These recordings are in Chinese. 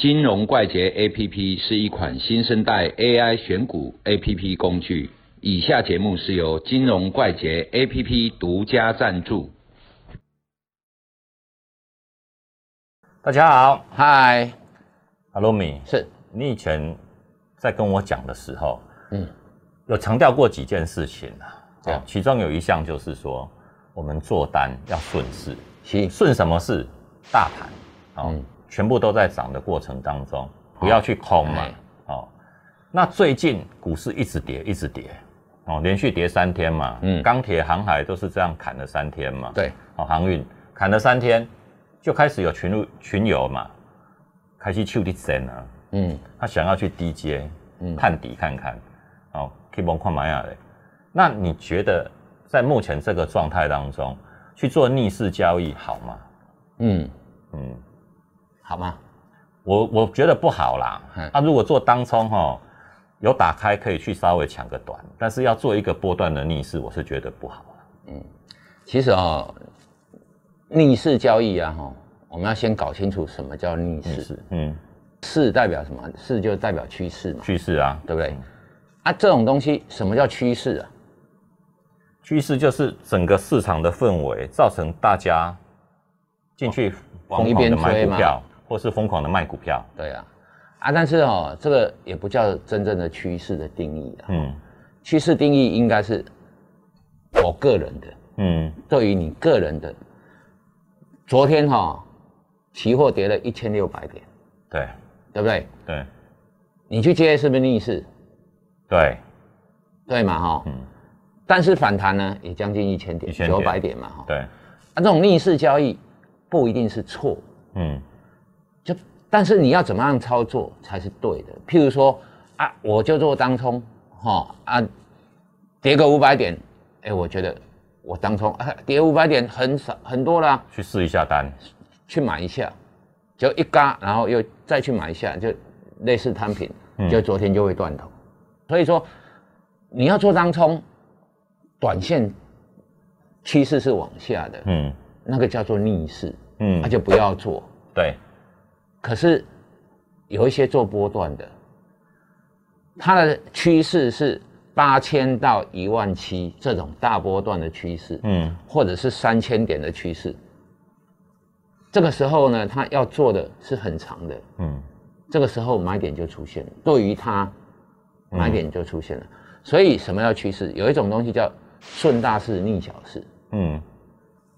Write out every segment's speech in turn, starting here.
金融怪杰 APP 是一款新生代 AI 选股 APP 工具。以下节目是由金融怪杰 APP 独家赞助。大家好，嗨，阿罗米，是。你以前在跟我讲的时候，嗯，有强调过几件事情啊，对哦，其中有一项就是说，我们做单要顺势，是。顺什么势？大盘，哦，嗯全部都在涨的过程当中，不要去空嘛哎，哦，那最近股市一直跌，一直跌，哦，连续跌三天嘛，嗯。嗯，钢铁、航海都是这样砍了三天嘛，对，哦，航运砍了三天，就开始有群入群友嘛，开始去力升啊，嗯。他想要去低阶，嗯。探底看看，哦，可以帮看玛雅的。那你觉得在目前这个状态当中去做逆势交易好吗？嗯，嗯，好吗？我我觉得不好啦嗯。那、如果做当冲哈，有打开可以去稍微抢个短，但是要做一个波段的逆势，我是觉得不好嗯。其实哦，逆势交易啊，哈，我们要先搞清楚什么叫逆逆势。嗯，势代表什么？势就代表趋势嘛，趋势啊，对不对？啊，这种东西什么叫趋势啊？趋势就是整个市场的氛围造成大家进去往一疯狂的边买股票，或是疯狂的卖股票。对啊，啊，但是哦，这个也不叫真正的趋势的定义啊。嗯趋势定义应该是我个人的，嗯对于你个人的。昨天哈、期货跌了一千六百点，对对不对？对你去接是不是逆势？对，对嘛哈、嗯但是反弹呢，也将近一千点，九百点嘛哈、对，啊，这种逆势交易不一定是错，嗯就但是你要怎么样操作才是对的？譬如说啊，我就做当冲，哈啊，跌个五百点，哎，我觉得我当冲啊，跌五百点很少很多啦，去试一下单。去买一下，就一嘎，然后又再去买一下，就类似摊平，嗯就昨天就会断头。所以说你要做当冲，短线趋势是往下的，嗯那个叫做逆势，嗯那、，就不要做。对，可是有一些做波段的，它的趋势是八千到一万七这种大波段的趋势，嗯或者是三千点的趋势。这个时候呢，它要做的是很长的，嗯这个时候买点就出现了，对于它买点就出现了。所以什么叫趋势？有一种东西叫顺大势逆小势。嗯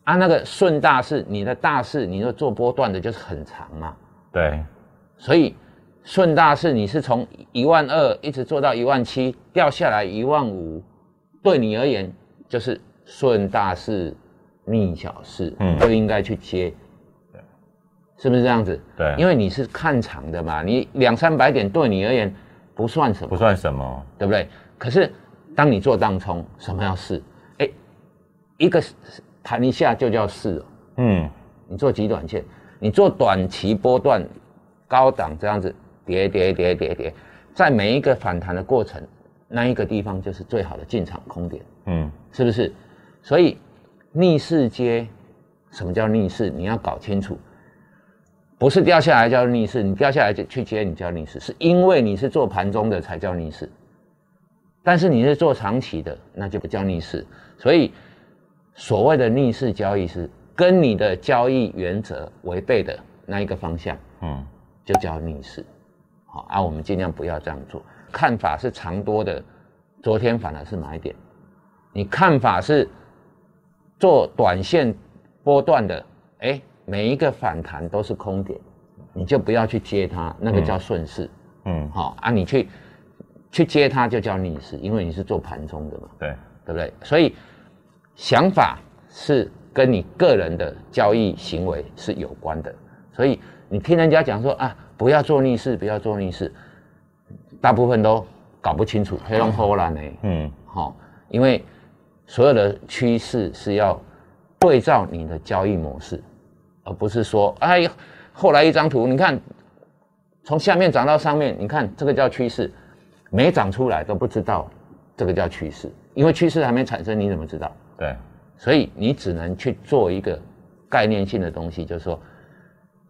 啊，那个顺大势，你的大势，你说做波段的就是很长嘛，对，所以顺大势你是从一万二一直做到一万七，掉下来一万五，对你而言就是顺大势逆小势，嗯就应该去接，是不是这样子？对因为你是看长的嘛，你两三百点对你而言不算什么不，算什么。对不对？可是当你做当冲，什么叫试？哎，一个弹一下就叫试哦。嗯你做极短线，你做短期波段高档这样子跌跌跌跌跌，在每一个反弹的过程，那一个地方就是最好的进场空点，嗯是不是？所以逆势接，什么叫逆势？你要搞清楚，不是掉下来叫逆势，你掉下来就去接你叫逆势，是因为你是做盘中的才叫逆势，但是你是做长期的，那就不叫逆势。所以所谓的逆势交易是跟你的交易原则违背的那一个方向，嗯就叫逆势。好啊，我们尽量不要这样做。看法是长多的，昨天反而是买点。你看法是做短线波段的，哎，每一个反弹都是空点，你就不要去接它，那个叫顺势。嗯，好、啊，你去去接它就叫逆势，因为你是做盘中的嘛。对，对不对？所以想法是跟你个人的交易行为是有关的。所以你听人家讲说啊，不要做逆势，不要做逆势，大部分都搞不清楚，黑龙后来呢，嗯好、因为所有的趋势是要对照你的交易模式，而不是说，哎，后来一张图，你看从下面涨到上面，你看这个叫趋势，没涨出来都不知道这个叫趋势，因为趋势还没产生，你怎么知道？对，所以你只能去做一个概念性的东西，就是说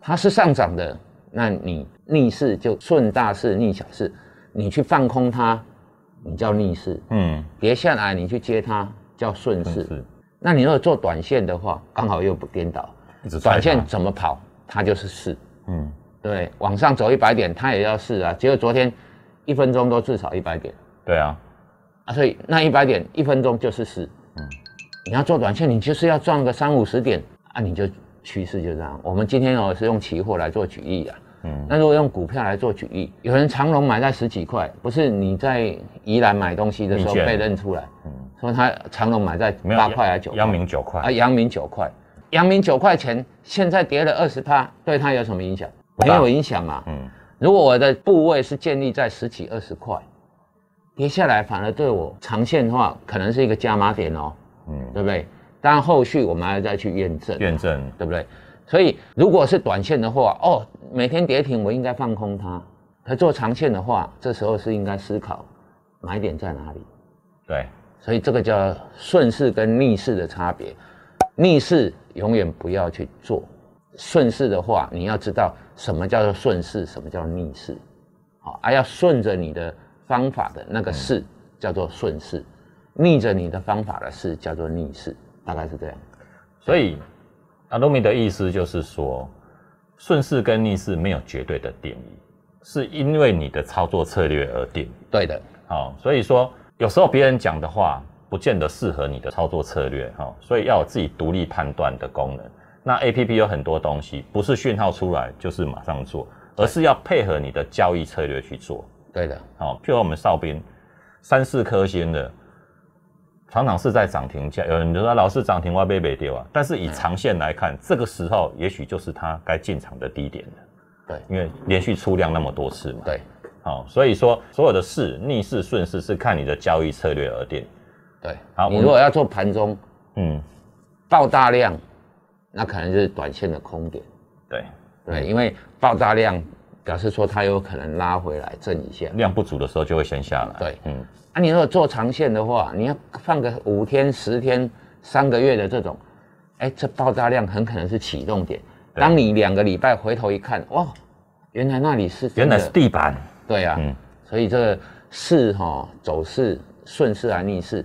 它是上涨的，那你逆势就顺大势逆小势，你去放空它，你叫逆势，嗯，跌下来你去接它叫顺势。那你如果做短线的话，刚好又不颠倒，短线怎么跑，它就是势。嗯，对，往上走一百点，它也要势啊。结果昨天一分钟都至少一百点对啊，啊，所以那一百点一分钟就是势。嗯，你要做短线，你就是要赚个三五十点啊，你就趋势就这样。我们今天哦是用期货来做举例啊，嗯，那如果用股票来做举例，有人长隆买在十几块，不是你在宜兰买东西的时候被认出来，嗯。说他长隆买在八块还是九块？阳明九块。啊，，阳明九块，阳明九块钱，现在跌了二十趴，对它有什么影响？没有影响嘛。嗯，如果我的部位是建立在十几二十块，跌下来反而对我长线的话，可能是一个加码点哦，嗯，对不对？当然后续我们还要再去验证，验证对不对？所以如果是短线的话，哦，每天跌停我应该放空它；可做长线的话，这时候是应该思考买点在哪里。对，所以这个叫顺势跟逆势的差别。逆势永远不要去做，顺势的话，你要知道什么叫做顺势，什么叫逆势。好，啊，要顺着你的方法的那个势叫做顺势，逆着你的方法的事叫做逆势，大概是这样。所以阿多米的意思就是说，顺势跟逆势没有绝对的定义，是因为你的操作策略而定。对的，好、所以说有时候别人讲的话不见得适合你的操作策略，哈、所以要有自己独立判断的功能。那 A P P 有很多东西，不是讯号出来就是马上做，而是要配合你的交易策略去做。对的，好、譬如我们哨兵三四颗星的，常常是在涨停价，有人就说老是涨停我被被丢啊，但是以长线来看，这个时候也许就是它该进场的低点了，对因为连续出量那么多次嘛。对，好、所以说所有的势逆势顺势是看你的交易策略而定。对。好你如果要做盘中嗯，爆大量，那可能就是短线的空点。对，对，因为爆大量表示说它有可能拉回来震一下。量不足的时候就会先下来。对嗯，啊，你如果做长线的话，你要放个五天、十天、三个月的这种，哎，这爆炸量很可能是启动点。对当你两个礼拜回头一看，哇，原来那里是原来是地板。对啊，嗯所以这个势哈、走势顺势还逆势，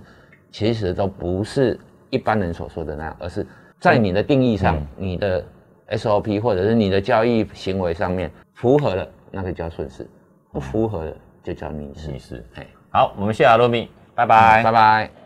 其实都不是一般人所说的那样，而是在你的定义上，嗯你的 SOP 或者是你的交易行为上面符合了，那个叫顺势；不符合的就叫逆势逆。势。哎，好，我们谢谢阿罗密，拜拜。拜拜。